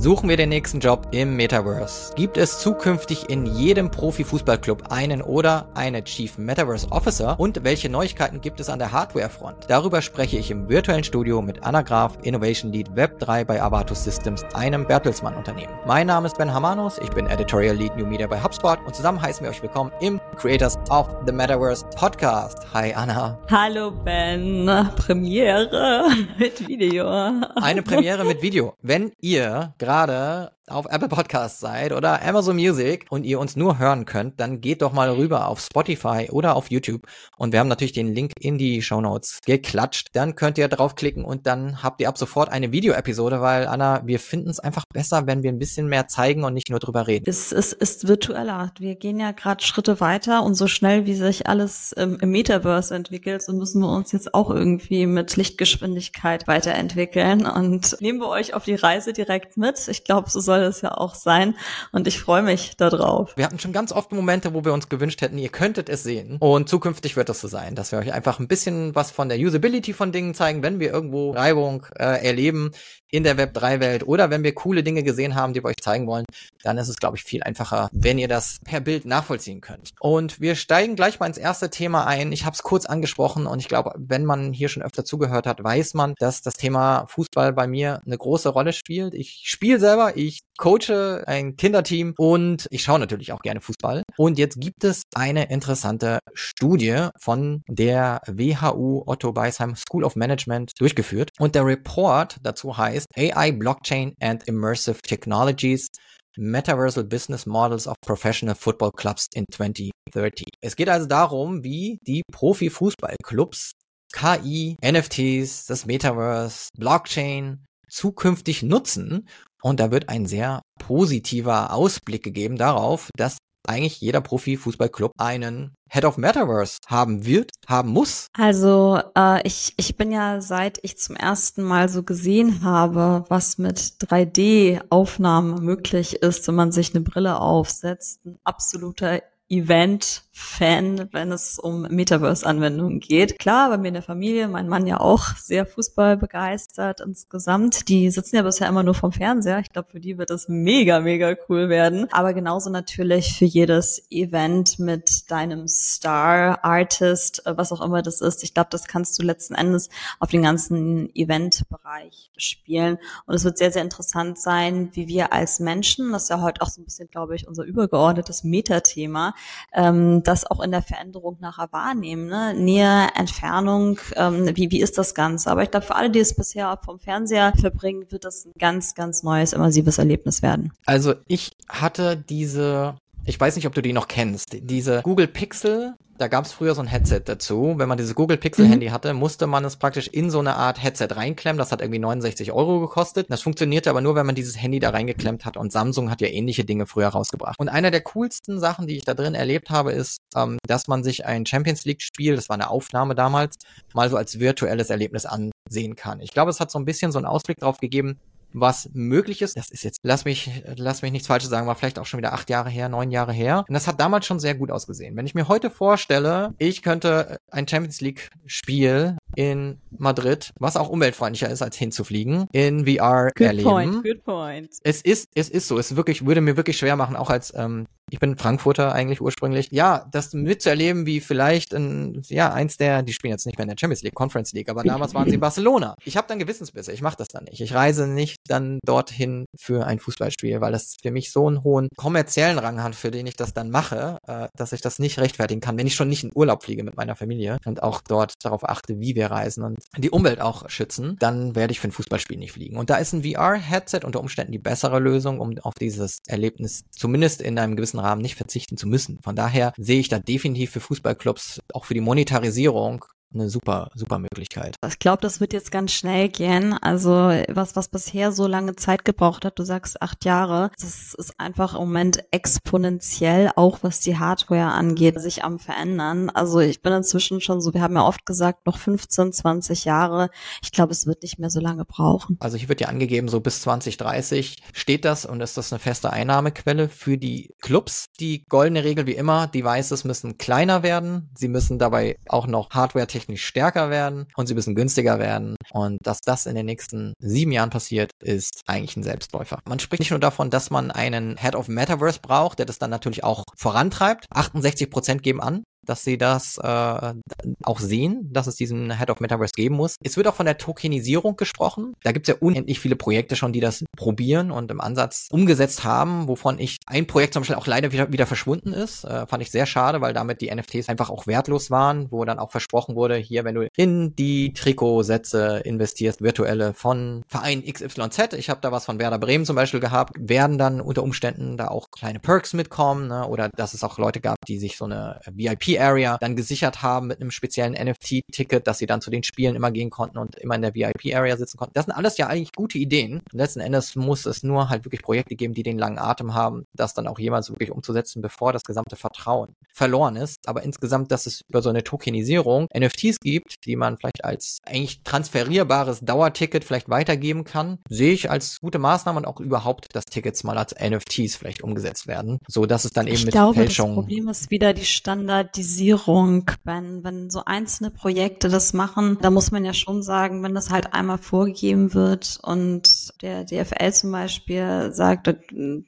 Suchen wir den nächsten Job im Metaverse? Gibt es zukünftig in jedem Profi-Fußballclub einen oder eine Chief Metaverse Officer? Und welche Neuigkeiten gibt es an der Hardware-Front? Darüber spreche ich im virtuellen Studio mit Anna Graf, Innovation Lead Web 3 bei Avatus Systems, einem Bertelsmann-Unternehmen. Mein Name ist Ben Hamanos, ich bin Editorial Lead New Media bei HubSpot und zusammen heißen wir euch willkommen im Creators of the Metaverse Podcast. Hi Anna. Hallo Ben, Premiere mit Video. Eine Premiere mit Video. Wenn ihr gerade auf Apple Podcasts seid oder Amazon Music und ihr uns nur hören könnt, dann geht doch mal rüber auf Spotify oder auf YouTube und wir haben natürlich den Link in die Show Notes geklatscht. Dann könnt ihr draufklicken und dann habt ihr ab sofort eine Videoepisode, weil Anna, wir finden es einfach besser, wenn wir ein bisschen mehr zeigen und nicht nur drüber reden. Es, es ist virtueller. Wir gehen ja gerade Schritte weiter und so schnell wie sich alles ähm, im Metaverse entwickelt, so müssen wir uns jetzt auch irgendwie mit Lichtgeschwindigkeit weiterentwickeln und nehmen wir euch auf die Reise direkt mit. Ich glaube, so soll soll es ja auch sein. Und ich freue mich darauf. Wir hatten schon ganz oft Momente, wo wir uns gewünscht hätten, ihr könntet es sehen. Und zukünftig wird das so sein, dass wir euch einfach ein bisschen was von der Usability von Dingen zeigen, wenn wir irgendwo Reibung äh, erleben in der Web 3 Welt oder wenn wir coole Dinge gesehen haben, die wir euch zeigen wollen, dann ist es glaube ich viel einfacher, wenn ihr das per Bild nachvollziehen könnt. Und wir steigen gleich mal ins erste Thema ein. Ich habe es kurz angesprochen und ich glaube, wenn man hier schon öfter zugehört hat, weiß man, dass das Thema Fußball bei mir eine große Rolle spielt. Ich spiele selber, ich coache ein Kinderteam und ich schaue natürlich auch gerne Fußball. Und jetzt gibt es eine interessante Studie von der WHU Otto Beisheim School of Management durchgeführt. Und der Report dazu heißt AI, Blockchain and Immersive Technologies Metaversal Business Models of Professional Football Clubs in 2030. Es geht also darum, wie die Profi-Fußballclubs KI, NFTs, das Metaverse, Blockchain zukünftig nutzen, und da wird ein sehr positiver Ausblick gegeben darauf, dass eigentlich jeder Profi-Fußballclub einen Head of Metaverse haben wird, haben muss. Also äh, ich, ich bin ja, seit ich zum ersten Mal so gesehen habe, was mit 3D-Aufnahmen möglich ist, wenn man sich eine Brille aufsetzt, ein absoluter Event-Fan, wenn es um Metaverse-Anwendungen geht. Klar, bei mir in der Familie, mein Mann ja auch sehr Fußball begeistert insgesamt. Die sitzen ja bisher immer nur vom Fernseher. Ich glaube, für die wird das mega, mega cool werden. Aber genauso natürlich für jedes Event mit deinem Star, Artist, äh, was auch immer das ist. Ich glaube, das kannst du letzten Endes auf den ganzen Event-Bereich spielen. Und es wird sehr, sehr interessant sein, wie wir als Menschen, das ist ja heute auch so ein bisschen, glaube ich, unser übergeordnetes Metathema, ähm, das auch in der Veränderung nachher wahrnehmen. Ne? Nähe, Entfernung, ähm, wie, wie ist das Ganze? Aber ich glaube, für alle, die es bisher vom Fernseher verbringen, wird das ein ganz, ganz neues, immersives Erlebnis werden. Also ich hatte diese ich weiß nicht, ob du die noch kennst. Diese Google Pixel da gab es früher so ein Headset dazu. Wenn man dieses Google Pixel mhm. Handy hatte, musste man es praktisch in so eine Art Headset reinklemmen. Das hat irgendwie 69 Euro gekostet. Das funktionierte aber nur, wenn man dieses Handy da reingeklemmt hat. Und Samsung hat ja ähnliche Dinge früher rausgebracht. Und einer der coolsten Sachen, die ich da drin erlebt habe, ist, ähm, dass man sich ein Champions League Spiel, das war eine Aufnahme damals, mal so als virtuelles Erlebnis ansehen kann. Ich glaube, es hat so ein bisschen so einen Ausblick drauf gegeben, was möglich ist. Das ist jetzt, lass mich, lass mich nichts Falsches sagen, war vielleicht auch schon wieder acht Jahre her, neun Jahre her. Und das hat damals schon sehr gut ausgesehen. Wenn ich mir heute vorstelle, ich könnte ein Champions League Spiel in Madrid, was auch umweltfreundlicher ist, als hinzufliegen, in VR good erleben. Point, good point. Es ist, es ist so. Es wirklich, würde mir wirklich schwer machen, auch als, ähm, ich bin Frankfurter eigentlich ursprünglich. Ja, das mitzuerleben, wie vielleicht ein, ja, eins der, die spielen jetzt nicht mehr in der Champions League, Conference League, aber damals waren sie in Barcelona. Ich habe dann Gewissensbisse, ich mache das dann nicht. Ich reise nicht dann dorthin für ein Fußballspiel, weil das für mich so einen hohen kommerziellen Rang hat, für den ich das dann mache, äh, dass ich das nicht rechtfertigen kann, wenn ich schon nicht in Urlaub fliege mit meiner Familie und auch dort darauf achte, wie wir reisen und die Umwelt auch schützen, dann werde ich für ein Fußballspiel nicht fliegen. Und da ist ein VR-Headset unter Umständen die bessere Lösung, um auf dieses Erlebnis zumindest in einem gewissen Rahmen nicht verzichten zu müssen. Von daher sehe ich da definitiv für Fußballclubs auch für die Monetarisierung eine super, super Möglichkeit. Ich glaube, das wird jetzt ganz schnell gehen. Also was, was bisher so lange Zeit gebraucht hat, du sagst acht Jahre, das ist einfach im Moment exponentiell, auch was die Hardware angeht, sich am verändern. Also ich bin inzwischen schon so, wir haben ja oft gesagt, noch 15, 20 Jahre. Ich glaube, es wird nicht mehr so lange brauchen. Also hier wird ja angegeben, so bis 2030 steht das und ist das eine feste Einnahmequelle für die Clubs. Die goldene Regel wie immer, Devices müssen kleiner werden. Sie müssen dabei auch noch Hardware technisch stärker werden und sie müssen günstiger werden. Und dass das in den nächsten sieben Jahren passiert, ist eigentlich ein Selbstläufer. Man spricht nicht nur davon, dass man einen Head of Metaverse braucht, der das dann natürlich auch vorantreibt. 68 Prozent geben an, dass sie das äh, auch sehen, dass es diesen Head of Metaverse geben muss. Es wird auch von der Tokenisierung gesprochen. Da gibt es ja unendlich viele Projekte schon, die das probieren und im Ansatz umgesetzt haben, wovon ich ein Projekt zum Beispiel auch leider wieder, wieder verschwunden ist. Äh, fand ich sehr schade, weil damit die NFTs einfach auch wertlos waren, wo dann auch versprochen wurde, hier, wenn du in die Trikotsätze investierst, virtuelle von Verein XYZ, ich habe da was von Werder Bremen zum Beispiel gehabt, werden dann unter Umständen da auch kleine Perks mitkommen ne? oder dass es auch Leute gab, die sich so eine VIP VIP-Area dann gesichert haben mit einem speziellen NFT-Ticket, dass sie dann zu den Spielen immer gehen konnten und immer in der VIP-Area sitzen konnten. Das sind alles ja eigentlich gute Ideen. letzten Endes muss es nur halt wirklich Projekte geben, die den langen Atem haben, das dann auch jemals wirklich umzusetzen, bevor das gesamte Vertrauen verloren ist. Aber insgesamt, dass es über so eine Tokenisierung NFTs gibt, die man vielleicht als eigentlich transferierbares Dauerticket vielleicht weitergeben kann, sehe ich als gute Maßnahme und auch überhaupt, dass Tickets mal als NFTs vielleicht umgesetzt werden, so dass es dann eben ich mit glaube, Fälschung. Das Problem ist wieder die Standard Standardisierung, wenn, wenn so einzelne Projekte das machen, da muss man ja schon sagen, wenn das halt einmal vorgegeben wird und der DFL zum Beispiel sagt,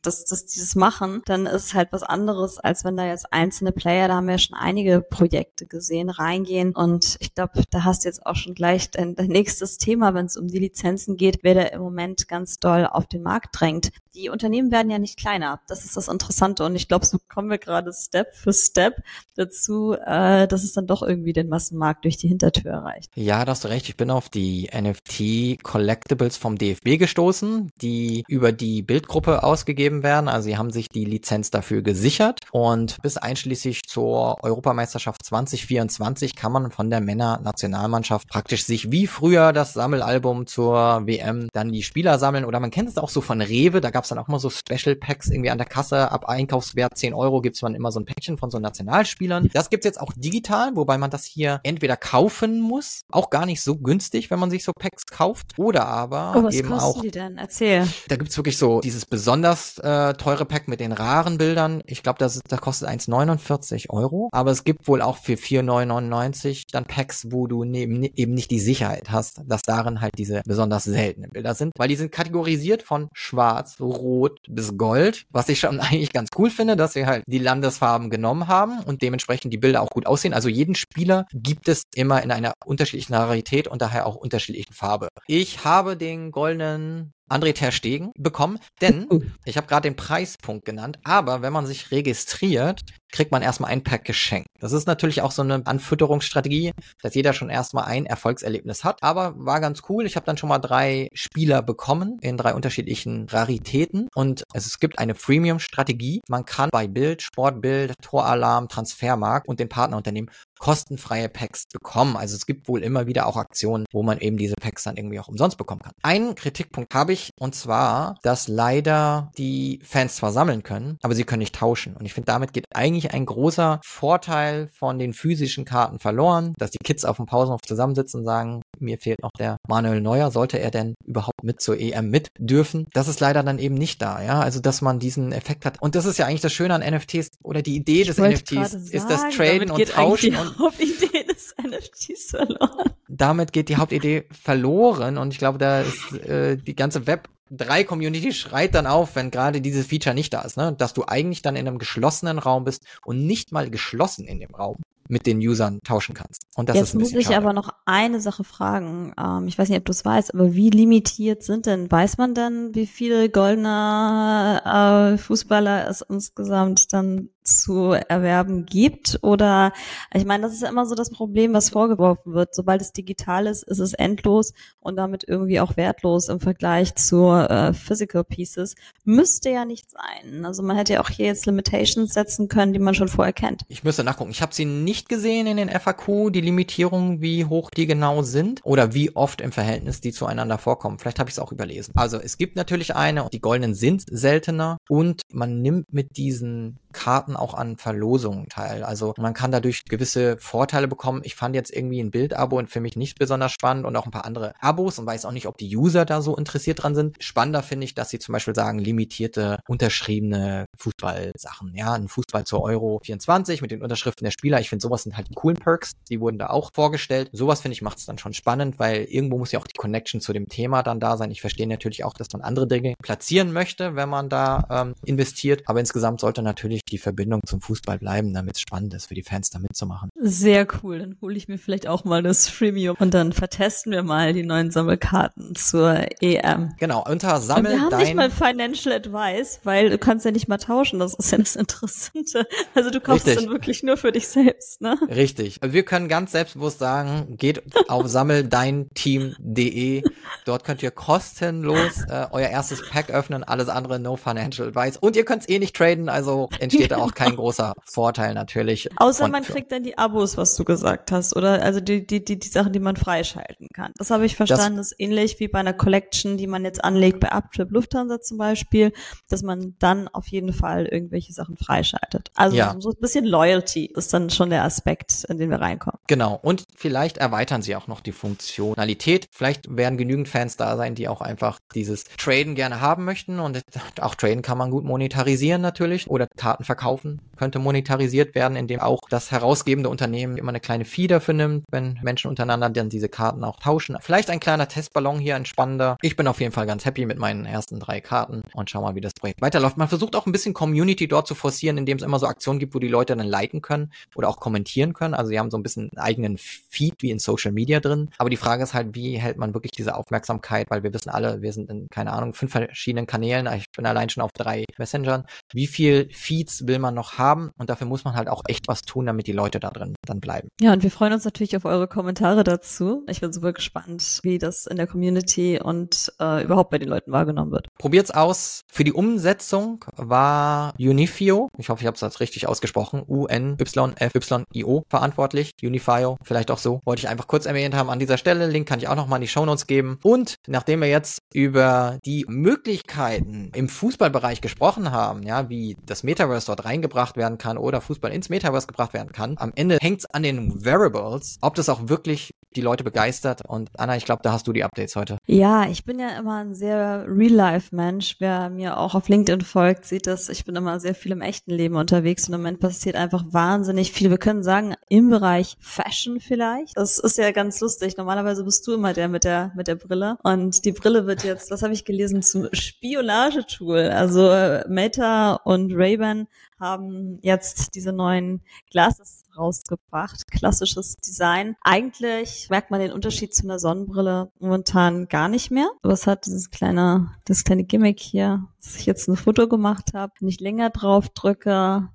dass, dass die das machen, dann ist halt was anderes, als wenn da jetzt einzelne Player, da haben wir ja schon einige Projekte gesehen, reingehen und ich glaube, da hast du jetzt auch schon gleich dein, dein nächstes Thema, wenn es um die Lizenzen geht, wer da im Moment ganz doll auf den Markt drängt. Die Unternehmen werden ja nicht kleiner. Das ist das Interessante und ich glaube, so kommen wir gerade Step für Step dazu, dazu, äh, dass es dann doch irgendwie den Massenmarkt durch die Hintertür erreicht. Ja, da hast du recht. Ich bin auf die NFT Collectibles vom DFB gestoßen, die über die Bildgruppe ausgegeben werden. Also sie haben sich die Lizenz dafür gesichert und bis einschließlich zur Europameisterschaft 2024 kann man von der Männer-Nationalmannschaft praktisch sich wie früher das Sammelalbum zur WM dann die Spieler sammeln oder man kennt es auch so von Rewe, da gab es dann auch mal so Special Packs irgendwie an der Kasse, ab Einkaufswert 10 Euro gibt es dann immer so ein Päckchen von so Nationalspielern. Das gibt's jetzt auch digital, wobei man das hier entweder kaufen muss, auch gar nicht so günstig, wenn man sich so Packs kauft, oder aber oh, was eben kosten auch. die denn? Erzähl. Da gibt's wirklich so dieses besonders äh, teure Pack mit den raren Bildern. Ich glaube, das, das kostet 1,49 Euro. Aber es gibt wohl auch für 4,99 dann Packs, wo du neben, eben nicht die Sicherheit hast, dass darin halt diese besonders seltenen Bilder sind. Weil die sind kategorisiert von schwarz, rot bis gold, was ich schon eigentlich ganz cool finde, dass sie halt die Landesfarben genommen haben und dementsprechend dementsprechend die Bilder auch gut aussehen. Also jeden Spieler gibt es immer in einer unterschiedlichen Rarität und daher auch unterschiedlichen Farbe. Ich habe den goldenen André Ter Stegen bekommen, denn ich habe gerade den Preispunkt genannt, aber wenn man sich registriert, kriegt man erstmal ein Pack geschenkt. Das ist natürlich auch so eine Anfütterungsstrategie, dass jeder schon erstmal ein Erfolgserlebnis hat, aber war ganz cool. Ich habe dann schon mal drei Spieler bekommen in drei unterschiedlichen Raritäten und es gibt eine Freemium-Strategie. Man kann bei Bild, Sportbild, Toralarm, Transfermarkt und den Partnerunternehmen kostenfreie Packs bekommen. Also es gibt wohl immer wieder auch Aktionen, wo man eben diese Packs dann irgendwie auch umsonst bekommen kann. Einen Kritikpunkt habe ich und zwar, dass leider die Fans zwar sammeln können, aber sie können nicht tauschen. Und ich finde, damit geht eigentlich ein großer Vorteil von den physischen Karten verloren, dass die Kids auf dem Pausenhof zusammensitzen und sagen, mir fehlt noch der Manuel Neuer, sollte er denn überhaupt mit zur EM mit dürfen? Das ist leider dann eben nicht da, ja. Also, dass man diesen Effekt hat. Und das ist ja eigentlich das Schöne an NFTs oder die Idee Ich des NFTs ist das Traden und Tauschen und Hauptidee des NFTs verloren. damit geht die Hauptidee verloren und ich glaube, da ist äh, die ganze Web 3 Community schreit dann auf, wenn gerade dieses Feature nicht da ist, ne? Dass du eigentlich dann in einem geschlossenen Raum bist und nicht mal geschlossen in dem Raum mit den Usern tauschen kannst. Und das Jetzt ist ein muss ich schade. aber noch eine Sache fragen. Ähm, ich weiß nicht, ob du es weißt, aber wie limitiert sind denn, weiß man denn, wie viele goldene äh, Fußballer es insgesamt dann zu erwerben gibt? Oder ich meine, das ist ja immer so das Problem, was vorgeworfen wird. Sobald es digital ist, ist es endlos und damit irgendwie auch wertlos im Vergleich zu äh, Physical Pieces. Müsste ja nicht sein. Also man hätte ja auch hier jetzt Limitations setzen können, die man schon vorher kennt. Ich müsste nachgucken. Ich habe sie nicht gesehen in den FAQ, die Limitierungen, wie hoch die genau sind oder wie oft im Verhältnis die zueinander vorkommen. Vielleicht habe ich es auch überlesen. Also es gibt natürlich eine die goldenen sind seltener und man nimmt mit diesen Karten auch an Verlosungen teil. Also man kann dadurch gewisse Vorteile bekommen. Ich fand jetzt irgendwie ein Bildabo und für mich nicht besonders spannend und auch ein paar andere Abos und weiß auch nicht, ob die User da so interessiert dran sind. Spannender finde ich, dass sie zum Beispiel sagen, limitierte, unterschriebene Fußballsachen. Ja, ein Fußball zur Euro 24 mit den Unterschriften der Spieler. Ich finde, sowas sind halt die coolen Perks. Die wurden da auch vorgestellt. Sowas finde ich macht es dann schon spannend, weil irgendwo muss ja auch die Connection zu dem Thema dann da sein. Ich verstehe natürlich auch, dass man andere Dinge platzieren möchte, wenn man da ähm, investiert. Aber insgesamt sollte natürlich die Verbindung zum Fußball bleiben, damit es spannend ist für die Fans da mitzumachen. Sehr cool. Dann hole ich mir vielleicht auch mal das Freemium und dann vertesten wir mal die neuen Sammelkarten zur EM. Genau, unter Sammel und wir haben dein... nicht mal Financial Advice, weil du kannst ja nicht mal tauschen. Das ist ja das Interessante. Also du kaufst Richtig. dann wirklich nur für dich selbst, ne? Richtig. Wir können ganz selbstbewusst sagen, geht auf sammeldeinteam.de. Dort könnt ihr kostenlos äh, euer erstes Pack öffnen, alles andere no financial advice. Und ihr könnt es eh nicht traden, also entsteht da auch kein großer Vorteil natürlich. Außer man kriegt dann die Abos, was du gesagt hast, oder? Also die, die, die, die Sachen, die man freischalten kann. Das habe ich verstanden, das, ist ähnlich wie bei einer Collection, die man jetzt anlegt bei Uptrip Lufthansa zum Beispiel, dass man dann auf jeden Fall irgendwelche Sachen freischaltet. Also ja. so ein bisschen Loyalty ist dann schon der Aspekt, in den wir reinkommen. Genau. Und vielleicht erweitern sie auch noch die Funktionalität. Vielleicht werden genügend Fans da sein, die auch einfach dieses Traden gerne haben möchten. Und auch Traden kann man gut monetarisieren natürlich. Oder Karten verkaufen könnte monetarisiert werden, indem auch das herausgebende Unternehmen immer eine kleine Fee dafür nimmt, wenn Menschen untereinander dann diese Karten auch tauschen. Vielleicht ein kleiner Testballon hier, ein spannender. Ich bin auf jeden Fall ganz happy mit meinen ersten drei Karten und schau mal, wie das Projekt weiterläuft. Man versucht auch ein bisschen Community dort zu forcieren, indem es immer so Aktionen gibt, wo die Leute dann liken können oder auch kommentieren können. Also sie haben so ein bisschen einen eigenen Feed wie in Social Media drin. Aber die Frage ist halt, wie hält man wirklich diese Aufmerksamkeit, weil wir wissen alle, wir sind in, keine Ahnung, fünf verschiedenen Kanälen. Ich bin allein schon auf drei Messengern. Wie viel Feeds will man noch haben? Und dafür muss man halt auch echt was tun, damit die Leute da drin dann bleiben. Ja, und wir freuen uns natürlich auf eure Kommentare dazu. Ich bin super gespannt, wie das in der Community und äh, überhaupt bei den Leuten wahrgenommen wird. Probiert's aus. Für die Umsetzung war Unifio, ich hoffe, ich habe es richtig ausgesprochen, U-N-Y-F-Y-I-O verantwortlich. Unifio, vielleicht auch so. Wollte ich einfach kurz erwähnt haben an dieser Stelle. Link kann ich auch nochmal in die Shownotes geben. Und nachdem wir jetzt über die Möglichkeiten im Fußballbereich gesprochen haben, ja, wie das Metaverse dort reingebracht werden kann oder Fußball ins Metaverse gebracht werden kann, am Ende hängt's an den Variables, ob das auch wirklich die Leute begeistert. Und Anna, ich glaube, da hast du die Updates heute. Ja, ich bin ja immer ein sehr Real-Life-Mensch. Wer mir auch auf LinkedIn folgt, sieht das. Ich bin immer sehr viel im echten Leben unterwegs und im Moment passiert einfach wahnsinnig viel. Wir können sagen, im Bereich Fashion vielleicht. Das ist ja ganz lustig. Normalerweise bist du immer der mit der, mit der Brille. Und die Brille wird jetzt, was habe ich gelesen, zum Spionagetool. Also äh, Meta und Ray-Ban haben jetzt diese neuen Glasses rausgebracht. Klassisches Design. Eigentlich merkt man den Unterschied zu einer Sonnenbrille momentan gar nicht mehr. Aber es hat dieses kleine, das kleine Gimmick hier, dass ich jetzt ein Foto gemacht habe. Wenn ich länger drauf drücke,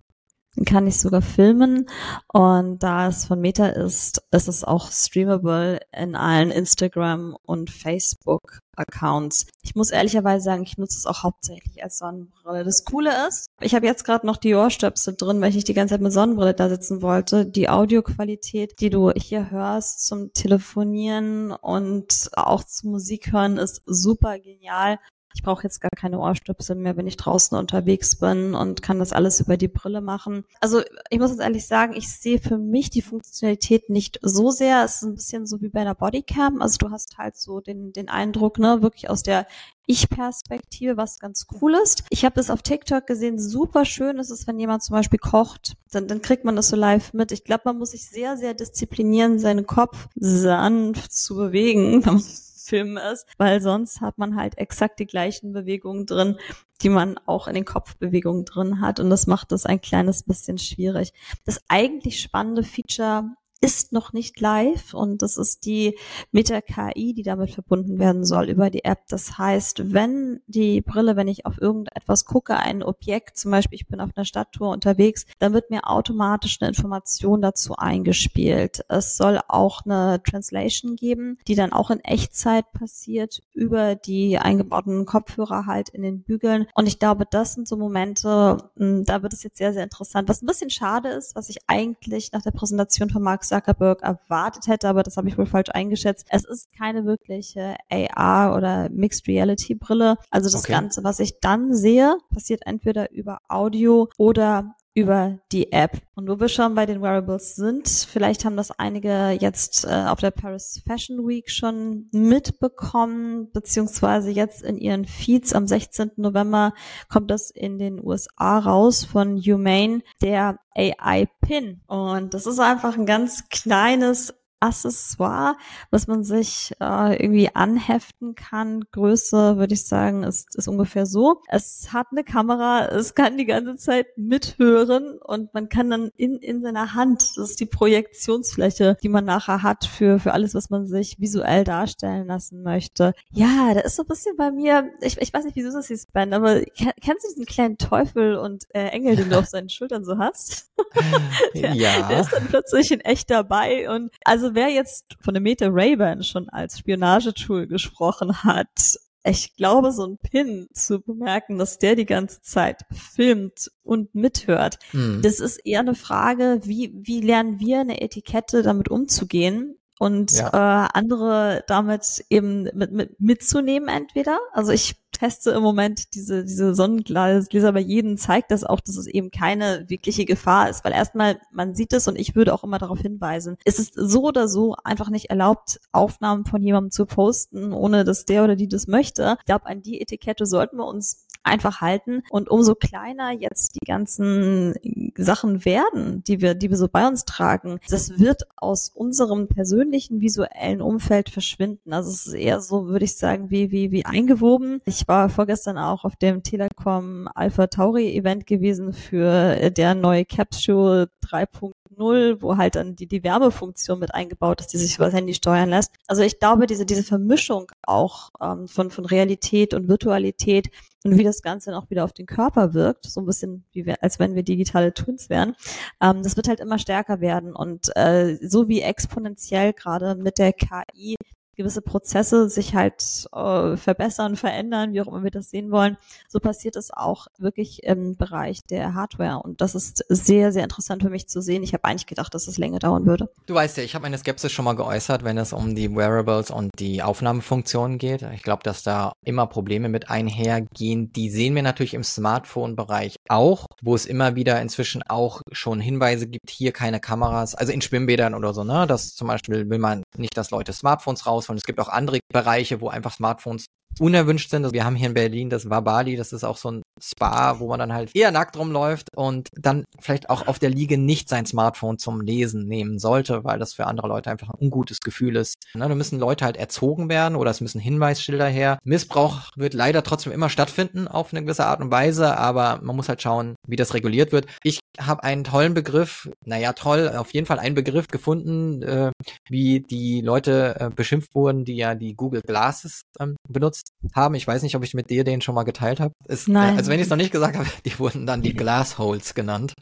kann ich sogar filmen. Und da es von Meta ist, ist es auch streamable in allen Instagram und Facebook Accounts. Ich muss ehrlicherweise sagen, ich nutze es auch hauptsächlich als Sonnenbrille. Das Coole ist, ich habe jetzt gerade noch die Ohrstöpsel drin, weil ich nicht die ganze Zeit mit Sonnenbrille da sitzen wollte. Die Audioqualität, die du hier hörst zum Telefonieren und auch zum Musik hören, ist super genial. Ich brauche jetzt gar keine Ohrstöpsel mehr, wenn ich draußen unterwegs bin und kann das alles über die Brille machen. Also ich muss jetzt ehrlich sagen, ich sehe für mich die Funktionalität nicht so sehr. Es ist ein bisschen so wie bei einer Bodycam. Also du hast halt so den, den Eindruck, ne, wirklich aus der ich-Perspektive, was ganz cool ist. Ich habe das auf TikTok gesehen, super schön ist es, wenn jemand zum Beispiel kocht, dann, dann kriegt man das so live mit. Ich glaube, man muss sich sehr, sehr disziplinieren, seinen Kopf sanft zu bewegen. Film ist, weil sonst hat man halt exakt die gleichen Bewegungen drin, die man auch in den Kopfbewegungen drin hat und das macht es ein kleines bisschen schwierig. Das eigentlich spannende Feature ist noch nicht live und das ist die Meta-KI, die damit verbunden werden soll über die App. Das heißt, wenn die Brille, wenn ich auf irgendetwas gucke, ein Objekt, zum Beispiel ich bin auf einer Stadttour unterwegs, dann wird mir automatisch eine Information dazu eingespielt. Es soll auch eine Translation geben, die dann auch in Echtzeit passiert über die eingebauten Kopfhörer halt in den Bügeln. Und ich glaube, das sind so Momente, hm, da wird es jetzt sehr, sehr interessant. Was ein bisschen schade ist, was ich eigentlich nach der Präsentation von Mark Zuckerberg erwartet hätte, aber das habe ich wohl falsch eingeschätzt. Es ist keine wirkliche AR oder Mixed Reality Brille. Also das okay. Ganze, was ich dann sehe, passiert entweder über Audio oder über die App. Und wo wir schon bei den Wearables sind, vielleicht haben das einige jetzt äh, auf der Paris Fashion Week schon mitbekommen, beziehungsweise jetzt in ihren Feeds am 16. November kommt das in den USA raus von Humane, der AI Pin. Und das ist einfach ein ganz kleines Accessoire, was man sich äh, irgendwie anheften kann. Größe, würde ich sagen, ist, ist ungefähr so. Es hat eine Kamera, es kann die ganze Zeit mithören und man kann dann in, in seiner Hand, das ist die Projektionsfläche, die man nachher hat für, für alles, was man sich visuell darstellen lassen möchte. Ja, da ist so ein bisschen bei mir, ich, ich weiß nicht, wie du das siehst, Ben, aber kennst du diesen kleinen Teufel und äh, Engel, den du auf seinen Schultern so hast? der, ja. Der ist dann plötzlich in echt dabei und also wer jetzt von der Meta Ray-Ban schon als Spionagetool gesprochen hat, ich glaube, so ein Pin zu bemerken, dass der die ganze Zeit filmt und mithört, mhm. das ist eher eine Frage, wie, wie lernen wir eine Etikette damit umzugehen? Und ja. äh, andere damit eben mit, mit, mitzunehmen entweder. Also ich teste im Moment diese, diese Sonnengläser bei jedem, zeigt das auch, dass es eben keine wirkliche Gefahr ist. Weil erstmal, man sieht es und ich würde auch immer darauf hinweisen, es ist so oder so einfach nicht erlaubt, Aufnahmen von jemandem zu posten, ohne dass der oder die das möchte. Ich glaube, an die Etikette sollten wir uns einfach halten. Und umso kleiner jetzt die ganzen Sachen werden, die wir, die wir so bei uns tragen, das wird aus unserem persönlichen visuellen Umfeld verschwinden. Also es ist eher so, würde ich sagen, wie, wie, wie eingewoben. Ich war vorgestern auch auf dem Telekom Alpha Tauri Event gewesen für der neue Capsule 3.0, wo halt dann die, die Wärmefunktion mit eingebaut ist, die sich über das Handy steuern lässt. Also ich glaube, diese, diese Vermischung auch ähm, von, von Realität und Virtualität und wie das Ganze dann auch wieder auf den Körper wirkt, so ein bisschen wie wir, als wenn wir digitale Twins wären, ähm, das wird halt immer stärker werden. Und äh, so wie exponentiell gerade mit der KI gewisse Prozesse sich halt äh, verbessern, verändern, wie auch immer wir das sehen wollen. So passiert es auch wirklich im Bereich der Hardware. Und das ist sehr, sehr interessant für mich zu sehen. Ich habe eigentlich gedacht, dass es länger dauern würde. Du weißt ja, ich habe meine Skepsis schon mal geäußert, wenn es um die Wearables und die Aufnahmefunktionen geht. Ich glaube, dass da immer Probleme mit einhergehen. Die sehen wir natürlich im Smartphone-Bereich auch, wo es immer wieder inzwischen auch schon Hinweise gibt, hier keine Kameras, also in Schwimmbädern oder so, ne? Das zum Beispiel will man nicht, dass Leute Smartphones raus und es gibt auch andere Bereiche, wo einfach Smartphones unerwünscht sind. Also wir haben hier in Berlin das Wabali, das ist auch so ein Spa, wo man dann halt eher nackt rumläuft und dann vielleicht auch auf der Liege nicht sein Smartphone zum Lesen nehmen sollte, weil das für andere Leute einfach ein ungutes Gefühl ist. Ne, da müssen Leute halt erzogen werden oder es müssen Hinweisschilder her. Missbrauch wird leider trotzdem immer stattfinden auf eine gewisse Art und Weise, aber man muss halt schauen, wie das reguliert wird. Ich habe einen tollen Begriff, naja toll, auf jeden Fall einen Begriff gefunden, äh, wie die Leute äh, beschimpft wurden, die ja die Google Glasses ähm, benutzt haben. Ich weiß nicht, ob ich mit dir den schon mal geteilt habe. Nein. Äh, also wenn ich es noch nicht gesagt habe, die wurden dann die Glassholes genannt.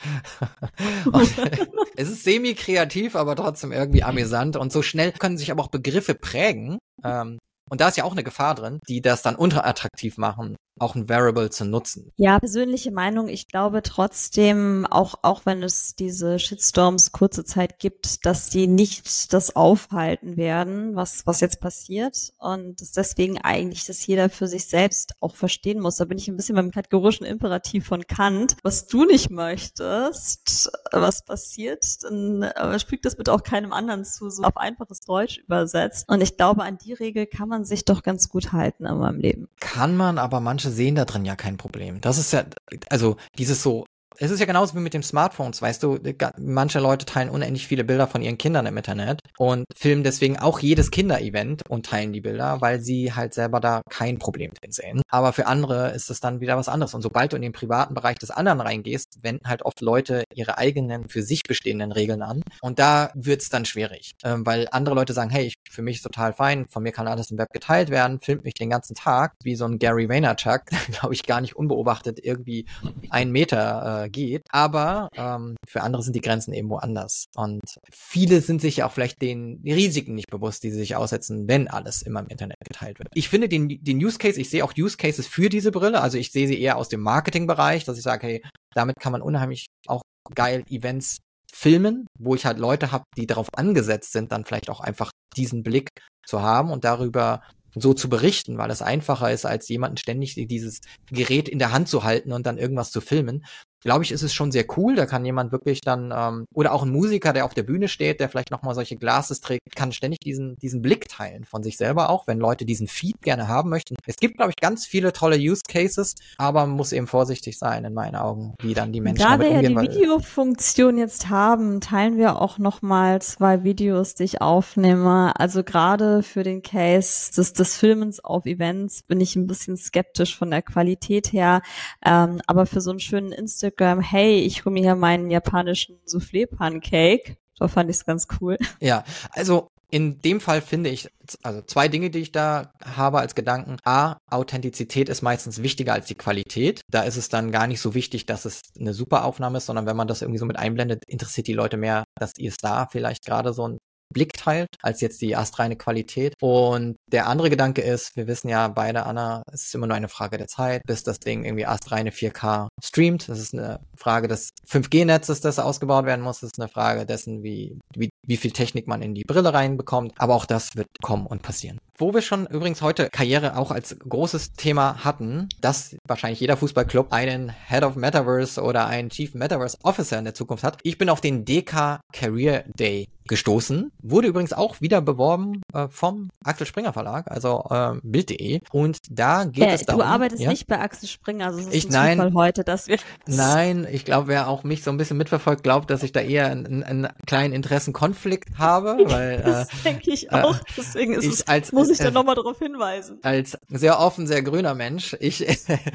es ist semi-kreativ, aber trotzdem irgendwie amüsant. Und so schnell können sich aber auch Begriffe prägen. Ähm, und da ist ja auch eine Gefahr drin, die das dann unattraktiv machen auch ein Variable zu nutzen. Ja, persönliche Meinung. Ich glaube trotzdem, auch, auch wenn es diese Shitstorms kurze Zeit gibt, dass die nicht das aufhalten werden, was, was jetzt passiert. Und dass deswegen eigentlich das jeder für sich selbst auch verstehen muss. Da bin ich ein bisschen beim kategorischen Imperativ von Kant. Was du nicht möchtest, was passiert, dann äh, spielt das bitte auch keinem anderen zu, so auf einfaches Deutsch übersetzt. Und ich glaube, an die Regel kann man sich doch ganz gut halten in meinem Leben. Kann man, aber manche sehen da drin ja kein Problem. Das ist ja, also dieses so es ist ja genauso wie mit den Smartphones, weißt du, manche Leute teilen unendlich viele Bilder von ihren Kindern im Internet und filmen deswegen auch jedes Kinderevent und teilen die Bilder, weil sie halt selber da kein Problem drin sehen. Aber für andere ist es dann wieder was anderes. Und sobald du in den privaten Bereich des anderen reingehst, wenden halt oft Leute ihre eigenen, für sich bestehenden Regeln an. Und da wird's dann schwierig, ähm, weil andere Leute sagen, hey, ich, für mich ist total fein, von mir kann alles im Web geteilt werden, filmt mich den ganzen Tag, wie so ein Gary Vaynerchuk, glaube ich, gar nicht unbeobachtet irgendwie einen Meter geht. Aber ähm, für andere sind die Grenzen eben woanders. Und viele sind sich auch vielleicht den Risiken nicht bewusst, die sie sich aussetzen, wenn alles immer im Internet geteilt wird. Ich finde den, den Use Case, ich sehe auch Use Cases für diese Brille. Also ich sehe sie eher aus dem Marketingbereich, dass ich sage, hey, damit kann man unheimlich auch geil Events filmen, wo ich halt Leute habe, die darauf angesetzt sind, dann vielleicht auch einfach diesen Blick zu haben und darüber so zu berichten, weil es einfacher ist, als jemanden ständig dieses Gerät in der Hand zu halten und dann irgendwas zu filmen. Glaube ich, ist es schon sehr cool. Da kann jemand wirklich dann, ähm, oder auch ein Musiker, der auf der Bühne steht, der vielleicht nochmal solche Glases trägt, kann ständig diesen, diesen Blick teilen von sich selber auch, wenn Leute diesen Feed gerne haben möchten. Es gibt, glaube ich, ganz viele tolle Use Cases, aber man muss eben vorsichtig sein, in meinen Augen, wie dann die Menschen da damit wir umgehen. ja die Videofunktion jetzt haben, teilen wir auch nochmal zwei Videos, die ich aufnehme. Also gerade für den Case des, des Filmens auf Events bin ich ein bisschen skeptisch von der Qualität her. Ähm, aber für so einen schönen Instagram, hey, ich hole mir hier meinen japanischen Soufflé-Pancake, da fand ich es ganz cool. Ja, also in dem Fall finde ich, also zwei Dinge, die ich da habe als Gedanken. A, Authentizität ist meistens wichtiger als die Qualität. Da ist es dann gar nicht so wichtig, dass es eine super Aufnahme ist, sondern wenn man das irgendwie so mit einblendet, interessiert die Leute mehr, dass ihr Star vielleicht gerade so ein Blick teilt, als jetzt die astreine Qualität. Und der andere Gedanke ist, wir wissen ja beide, Anna, es ist immer nur eine Frage der Zeit, bis das Ding irgendwie astreine 4K streamt. Das ist eine Frage des 5G-Netzes, das ausgebaut werden muss. Das ist eine Frage dessen, wie, wie, wie viel Technik man in die Brille reinbekommt. Aber auch das wird kommen und passieren. Wo wir schon übrigens heute Karriere auch als großes Thema hatten, dass wahrscheinlich jeder Fußballclub einen Head of Metaverse oder einen Chief Metaverse Officer in der Zukunft hat. Ich bin auf den DK Career Day gestoßen. Wurde übrigens auch wieder beworben äh, vom Axel Springer Verlag, also äh, Bild.de. Und da geht äh, es darum. Du arbeitest ja? nicht bei Axel Springer, also es ist Ich- ein nein. Zufall heute, dass wir Nein, ich glaube, wer auch mich so ein bisschen mitverfolgt, glaubt, dass ich da eher einen, einen kleinen Interessenkonflikt habe, weil äh, das denke ich äh, auch. Deswegen ist ich es, als- muss ich da äh, nochmal darauf hinweisen. als sehr offen, sehr grüner Mensch, ich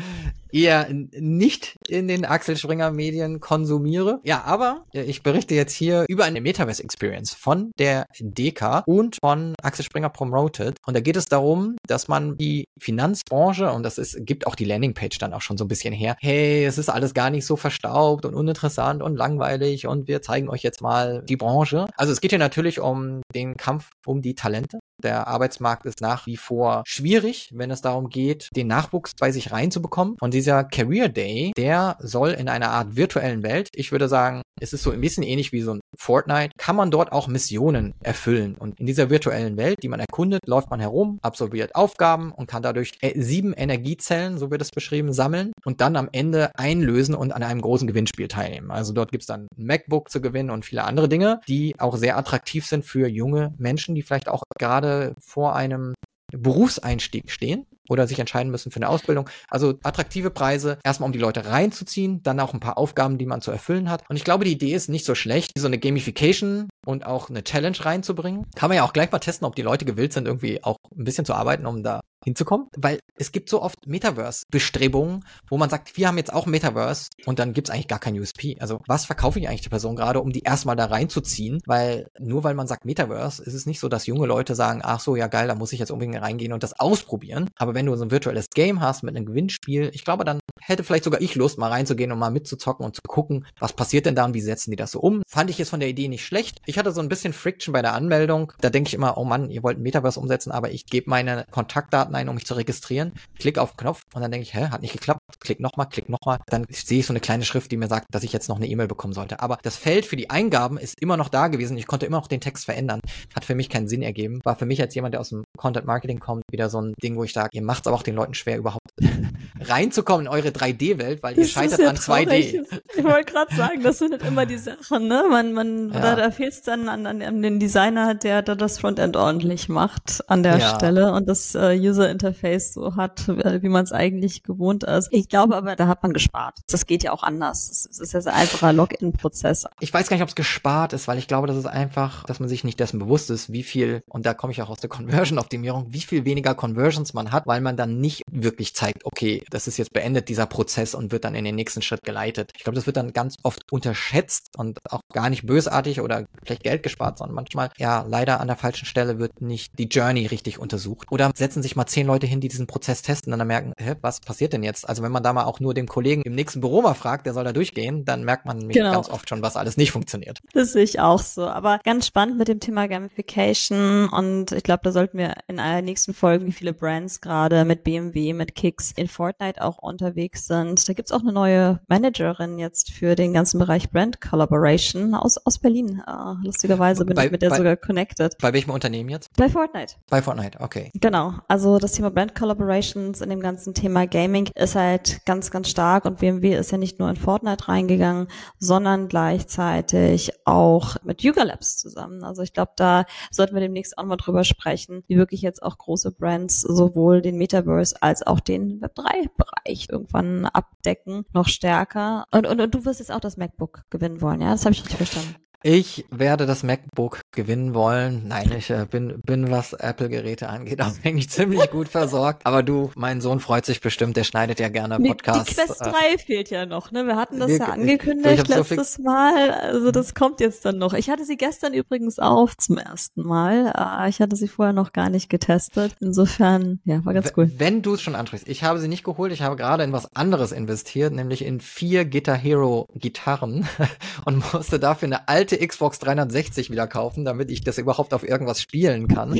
eher nicht in den Axel Springer Medien konsumiere. Ja, aber ich berichte jetzt hier über eine Metaverse Experience von der DK und von Axel Springer Promoted. Und da geht es darum, dass man die Finanzbranche, und das ist, gibt auch die Landingpage dann auch schon so ein bisschen her, hey, es ist alles gar nicht so verstaubt und uninteressant und langweilig und wir zeigen euch jetzt mal die Branche. Also es geht hier natürlich um den Kampf um die Talente. Der Arbeitsmarkt ist nach wie vor schwierig, wenn es darum geht, den Nachwuchs bei sich reinzubekommen. Und dieser Career Day, der soll in einer Art virtuellen Welt, ich würde sagen, es ist so ein bisschen ähnlich wie so ein Fortnite, kann man dort auch Missionen erfüllen. Und in dieser virtuellen Welt, die man erkundet, läuft man herum, absolviert Aufgaben und kann dadurch äh, sieben Energiezellen, so wird es beschrieben, sammeln und dann am Ende einlösen und an einem großen Gewinnspiel teilnehmen. Also dort gibt's dann ein MacBook zu gewinnen und viele andere Dinge, die auch sehr attraktiv sind für junge Menschen, die vielleicht auch gerade vor einem Berufseinstieg stehen oder sich entscheiden müssen für eine Ausbildung. Also attraktive Preise, erstmal um die Leute reinzuziehen, dann auch ein paar Aufgaben, die man zu erfüllen hat. Und ich glaube, die Idee ist nicht so schlecht, so eine Gamification und auch eine Challenge reinzubringen. Kann man ja auch gleich mal testen, ob die Leute gewillt sind, irgendwie auch ein bisschen zu arbeiten, um da hinzukommen. Weil es gibt so oft Metaverse-Bestrebungen, wo man sagt, wir haben jetzt auch Metaverse und dann gibt's eigentlich gar kein USP. Also was verkaufe ich eigentlich der Person gerade, um die erstmal da reinzuziehen? Weil nur weil man sagt Metaverse, ist es nicht so, dass junge Leute sagen, ach so, ja geil, da muss ich jetzt unbedingt reingehen und das ausprobieren. Aber wenn du so ein virtuelles Game hast mit einem Gewinnspiel, ich glaube, dann hätte vielleicht sogar ich Lust, mal reinzugehen und mal mitzuzocken und zu gucken, was passiert denn da und wie setzen die das so um. Fand ich jetzt von der Idee nicht schlecht. Ich hatte so ein bisschen Friction bei der Anmeldung. Da denke ich immer, oh Mann, ihr wollt Metaverse umsetzen, aber ich gebe meine Kontaktdaten ein, um mich zu registrieren. Klick auf den Knopf und dann denke ich, hä, hat nicht geklappt. Klick nochmal, klick nochmal. Dann sehe ich so eine kleine Schrift, die mir sagt, dass ich jetzt noch eine E-Mail bekommen sollte. Aber das Feld für die Eingaben ist immer noch da gewesen. Ich konnte immer noch den Text verändern. Hat für mich keinen Sinn ergeben. War für mich als jemand, der aus dem Content Marketing kommt, wieder so ein Ding, wo ich sage, ihr macht es aber auch den Leuten schwer, überhaupt reinzukommen in eure 3D-Welt, weil ihr Das scheitert ja an traurig. 2D. Ich wollte gerade sagen, das sind halt immer die Sachen, ne? Man, man, Ja. da, da fehlt es dann an, an, an den Designer, der, der das Frontend ordentlich macht an der Ja. Stelle und das äh, User Interface so hat, äh, wie man es eigentlich gewohnt ist. Ich glaube aber, da hat man gespart. Das geht ja auch anders. Es ist ja ein einfacher Login-Prozess. Ich weiß gar nicht, ob es gespart ist, weil ich glaube, das ist einfach, dass man sich nicht dessen bewusst ist, wie viel, und da komme ich auch aus der Conversion-Optimierung, wie viel weniger Conversions man hat, weil man dann nicht wirklich zeigt, okay, das ist jetzt beendet, dieser Prozess und wird dann in den nächsten Schritt geleitet. Ich glaube, das wird dann ganz oft unterschätzt und auch gar nicht bösartig oder vielleicht Geld gespart, sondern manchmal, ja, leider an der falschen Stelle wird nicht die Journey richtig untersucht. Oder setzen sich mal zehn Leute hin, die diesen Prozess testen und dann merken, hä, was passiert denn jetzt? Also wenn man da mal auch nur den Kollegen im nächsten Büro mal fragt, der soll da durchgehen, dann merkt man nämlich Genau. ganz oft schon, was alles nicht funktioniert. Das sehe ich auch so. Aber ganz spannend mit dem Thema Gamification. Und ich glaube, da sollten wir in einer nächsten Folge, wie viele Brands gerade mit BMW, mit Kicks in Fortnite auch unterwegs sind. Da gibt's auch eine neue Managerin jetzt für den ganzen Bereich Brand Collaboration aus, aus Berlin. Uh, lustigerweise bin bei, ich mit der bei, sogar connected. Bei welchem Unternehmen jetzt? Bei Fortnite. Bei Fortnite, okay. Genau. Also das Thema Brand Collaborations in dem ganzen Thema Gaming ist halt ganz, ganz stark und BMW ist ja nicht nur in Fortnite reingegangen, sondern gleichzeitig auch mit Yuga Labs zusammen. Also ich glaube, da sollten wir demnächst auch mal drüber sprechen, wie wirklich jetzt auch große Brands sowohl den Metaverse als auch den Web3-Bereich irgendwann abdecken, noch stärker. Und, und, und du wirst jetzt auch das MacBook gewinnen wollen, ja? Das habe ich richtig verstanden. Ich werde das MacBook gewinnen wollen. Nein, ich äh, bin, bin, was Apple-Geräte angeht, auch eigentlich ziemlich gut versorgt. Aber du, mein Sohn freut sich bestimmt, der schneidet ja gerne Podcasts. Die Quest 3 äh, fehlt ja noch, ne? Wir hatten das wir, ja angekündigt ich, ich letztes so Mal. Also das kommt jetzt dann noch. Ich hatte sie gestern übrigens auf zum ersten Mal. Äh, ich hatte sie vorher noch gar nicht getestet. Insofern, ja, war ganz cool. Wenn du es schon ansprichst, ich habe sie nicht geholt, ich habe gerade in was anderes investiert, nämlich in vier Guitar Hero Gitarren und musste dafür eine alte Xbox 360 wieder kaufen, damit ich das überhaupt auf irgendwas spielen kann.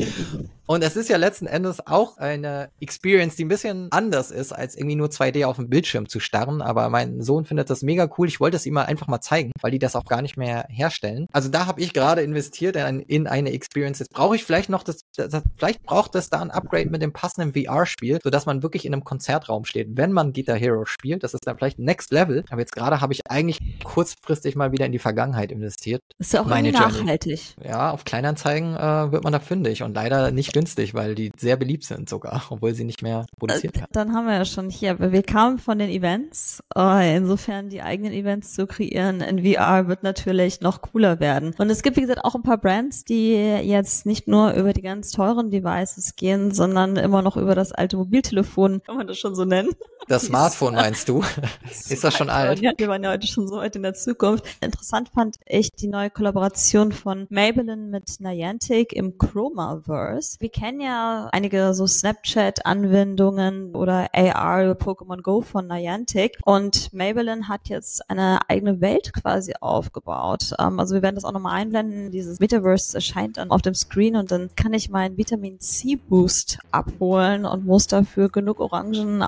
Und es ist ja letzten Endes auch eine Experience, die ein bisschen anders ist, als irgendwie nur 2D auf dem Bildschirm zu starren. Aber mein Sohn findet das mega cool. Ich wollte es ihm mal einfach mal zeigen, weil die das auch gar nicht mehr herstellen. Also da habe ich gerade investiert in, in, eine Experience. Jetzt brauche ich vielleicht noch das, das, vielleicht braucht es da ein Upgrade mit dem passenden VR-Spiel, sodass man wirklich in einem Konzertraum steht, wenn man Guitar Hero spielt. Das ist dann vielleicht Next Level. Aber jetzt gerade habe ich eigentlich kurzfristig mal wieder in die Vergangenheit investiert produziert. Ist ja auch meine nachhaltig. Ja, auf Kleinanzeigen äh, wird man da fündig und leider nicht günstig, weil die sehr beliebt sind sogar, obwohl sie nicht mehr produziert werden. Dann haben wir ja schon hier, wir kamen von den Events. Äh, insofern die eigenen Events zu kreieren in VR wird natürlich noch cooler werden. Und es gibt, wie gesagt, auch ein paar Brands, die jetzt nicht nur über die ganz teuren Devices gehen, sondern immer noch über das alte Mobiltelefon, kann man das schon so nennen. Das Smartphone meinst du? Ist das schon alt? Ja, wir waren ja heute schon so weit in der Zukunft. Interessant fand ich die neue Kollaboration von Maybelline mit Niantic im Chromaverse. Wir kennen ja einige so Snapchat-Anwendungen oder AR Pokémon Go von Niantic und Maybelline hat jetzt eine eigene Welt quasi aufgebaut. Ähm, also wir werden das auch nochmal einblenden. Dieses Metaverse erscheint dann auf dem Screen und dann kann ich meinen Vitamin C Boost abholen und muss dafür genug Orangen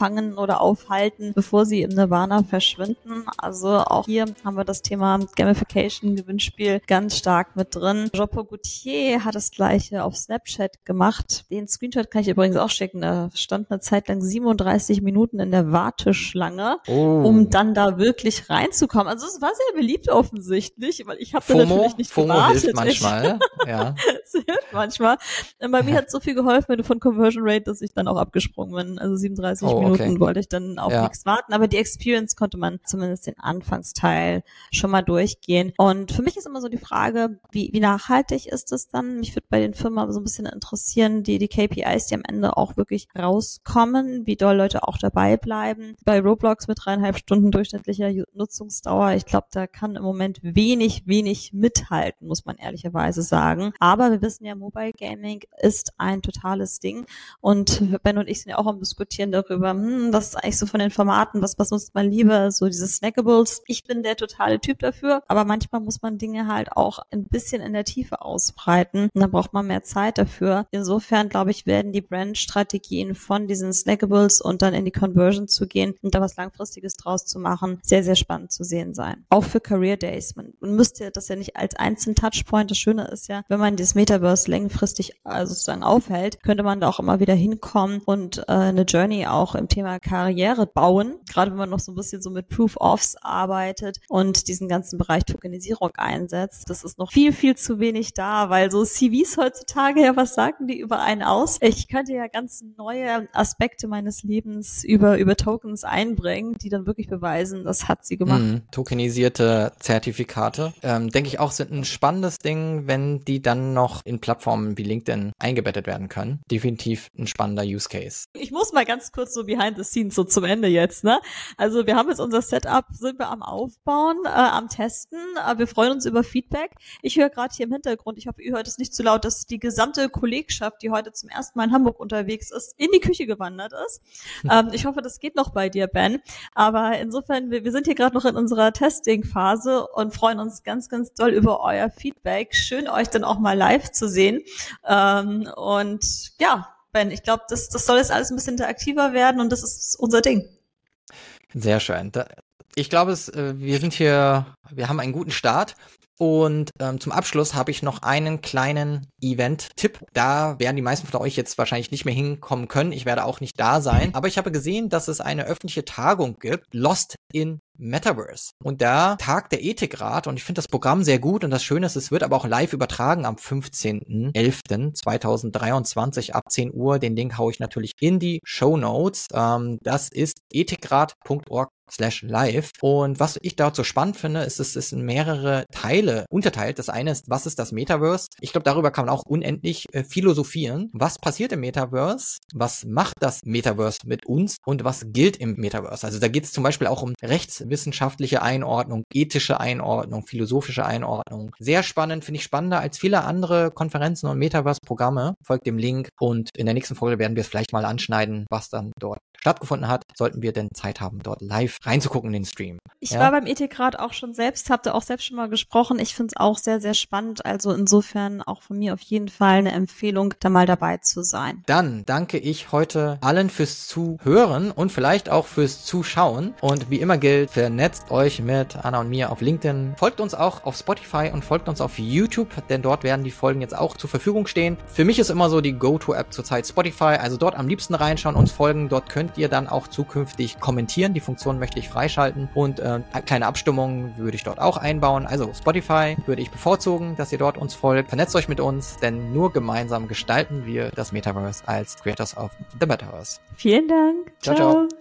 auffangen oder aufhalten, bevor sie im Nirvana verschwinden. Also auch hier haben wir das Thema Gamification Gewinnspiel ganz stark mit drin. Jean-Paul Gaultier hat das gleiche auf Snapchat gemacht. Den Screenshot kann ich übrigens auch schicken. Da stand eine Zeit lang 37 Minuten in der Warteschlange, oh. um dann da wirklich reinzukommen. Also es war sehr beliebt offensichtlich, weil ich habe natürlich nicht FOMO gewartet. hilft manchmal. ja. Hilft manchmal. Bei mir hat so viel geholfen von Conversion Rate, dass ich dann auch abgesprungen bin. Also 37 oh, Minuten okay. wollte ich dann auf ja. nichts warten. Aber die Experience konnte man zumindest den Anfangsteil schon mal durchgehen. Und für mich ist immer so die Frage, wie, wie nachhaltig ist es dann? Mich würde bei den Firmen so ein bisschen interessieren, die, die KPIs, die am Ende auch wirklich rauskommen, wie doll Leute auch dabei bleiben. Bei Roblox mit dreieinhalb Stunden durchschnittlicher Nutzungsdauer, ich glaube, da kann im Moment wenig, wenig mithalten, muss man ehrlicherweise sagen. Aber wir wissen ja, Mobile Gaming ist ein totales Ding. Und Ben und ich sind ja auch am Diskutieren darüber, hm, was ist eigentlich so von den Formaten, was, was nutzt man lieber, so diese Snackables. Ich bin der totale Typ dafür, aber manchmal muss man Dinge halt auch ein bisschen in der Tiefe ausbreiten. Und dann braucht man mehr Zeit dafür. Insofern, glaube ich, werden die Brand-Strategien von diesen Snackables und dann in die Conversion zu gehen und da was Langfristiges draus zu machen, sehr, sehr spannend zu sehen sein. Auch für Career Days. Man, man müsste das ja nicht als einzelnen Touchpoint. Das Schöne ist ja, wenn man dieses Metaverse längerfristig also sozusagen aufhält, könnte man da auch immer wieder hinkommen und äh, eine Journey auch im Thema Karriere bauen. Gerade wenn man noch so ein bisschen so mit Proof-Offs arbeitet und diesen ganzen Bereich Tokenisierung einsetzt. Das ist noch viel, viel zu wenig da, weil so CVs heutzutage, ja, was sagen die über einen aus? Ich könnte ja ganz neue Aspekte meines Lebens über, über Tokens einbringen, die dann wirklich beweisen, das hat sie gemacht. Mhm. Tokenisierte Zertifikate, ähm, denke ich auch, sind ein spannendes Ding, wenn die dann noch in Plattformen wie LinkedIn eingebettet werden können. Definitiv ein spannender Use Case. Ich muss mal ganz kurz so behind the scenes so zum Ende jetzt, ne? Also wir haben jetzt unser Setup, sind wir am Aufbauen, äh, am Testen wir freuen uns über Feedback. Ich höre gerade hier im Hintergrund, ich hoffe, ihr hört es nicht zu laut, dass die gesamte Kollegschaft, die heute zum ersten Mal in Hamburg unterwegs ist, in die Küche gewandert ist. ähm, ich hoffe, das geht noch bei dir, Ben. Aber insofern, wir, wir sind hier gerade noch in unserer Testing-Phase und freuen uns ganz, ganz doll über euer Feedback. Schön, euch dann auch mal live zu sehen. Ähm, und ja, Ben. Ich glaube, das, das soll jetzt alles ein bisschen interaktiver werden und das ist unser Ding. Sehr schön. Ich glaube, äh, wir sind hier, wir haben einen guten Start. Und ähm, zum Abschluss habe ich noch einen kleinen Event-Tipp. Da werden die meisten von euch jetzt wahrscheinlich nicht mehr hinkommen können. Ich werde auch nicht da sein. Aber ich habe gesehen, dass es eine öffentliche Tagung gibt. Lost in Metaverse. Und da tagt der Ethikrat und ich finde das Programm sehr gut und das Schöne ist, es wird aber auch live übertragen am 15.11.2023 ab 10 Uhr. Den Link haue ich natürlich in die Show Notes. Ähm, das ist ethikrat.org slash live. Und was ich so spannend finde, ist, es ist in mehrere Teile unterteilt. Das eine ist, was ist das Metaverse? Ich glaube, darüber kann man auch unendlich äh, philosophieren. Was passiert im Metaverse? Was macht das Metaverse mit uns? Und was gilt im Metaverse? Also da geht es zum Beispiel auch um rechtswissenschaftliche Einordnung, ethische Einordnung, philosophische Einordnung. Sehr spannend, finde ich spannender als viele andere Konferenzen und Metaverse-Programme. Folgt dem Link und in der nächsten Folge werden wir es vielleicht mal anschneiden, was dann dort stattgefunden hat, sollten wir denn Zeit haben, dort live reinzugucken in den Stream. Ich ja? war beim Ethikrat auch schon selbst, habt ihr auch selbst schon mal gesprochen. Ich finde es auch sehr, sehr spannend. Also insofern auch von mir auf jeden Fall eine Empfehlung, da mal dabei zu sein. Dann danke ich heute allen fürs Zuhören und vielleicht auch fürs Zuschauen. Und wie immer gilt, vernetzt euch mit Anna und mir auf LinkedIn. Folgt uns auch auf Spotify und folgt uns auf YouTube, denn dort werden die Folgen jetzt auch zur Verfügung stehen. Für mich ist immer so die Go-To-App zurzeit Spotify. Also dort am liebsten reinschauen, uns folgen. Dort könnt könnt ihr dann auch zukünftig kommentieren. Die Funktion möchte ich freischalten und äh, kleine Abstimmungen würde ich dort auch einbauen. Also Spotify würde ich bevorzugen, dass ihr dort uns folgt. Vernetzt euch mit uns, denn nur gemeinsam gestalten wir das Metaverse als Creators of the Metaverse. Vielen Dank. ciao. ciao. ciao.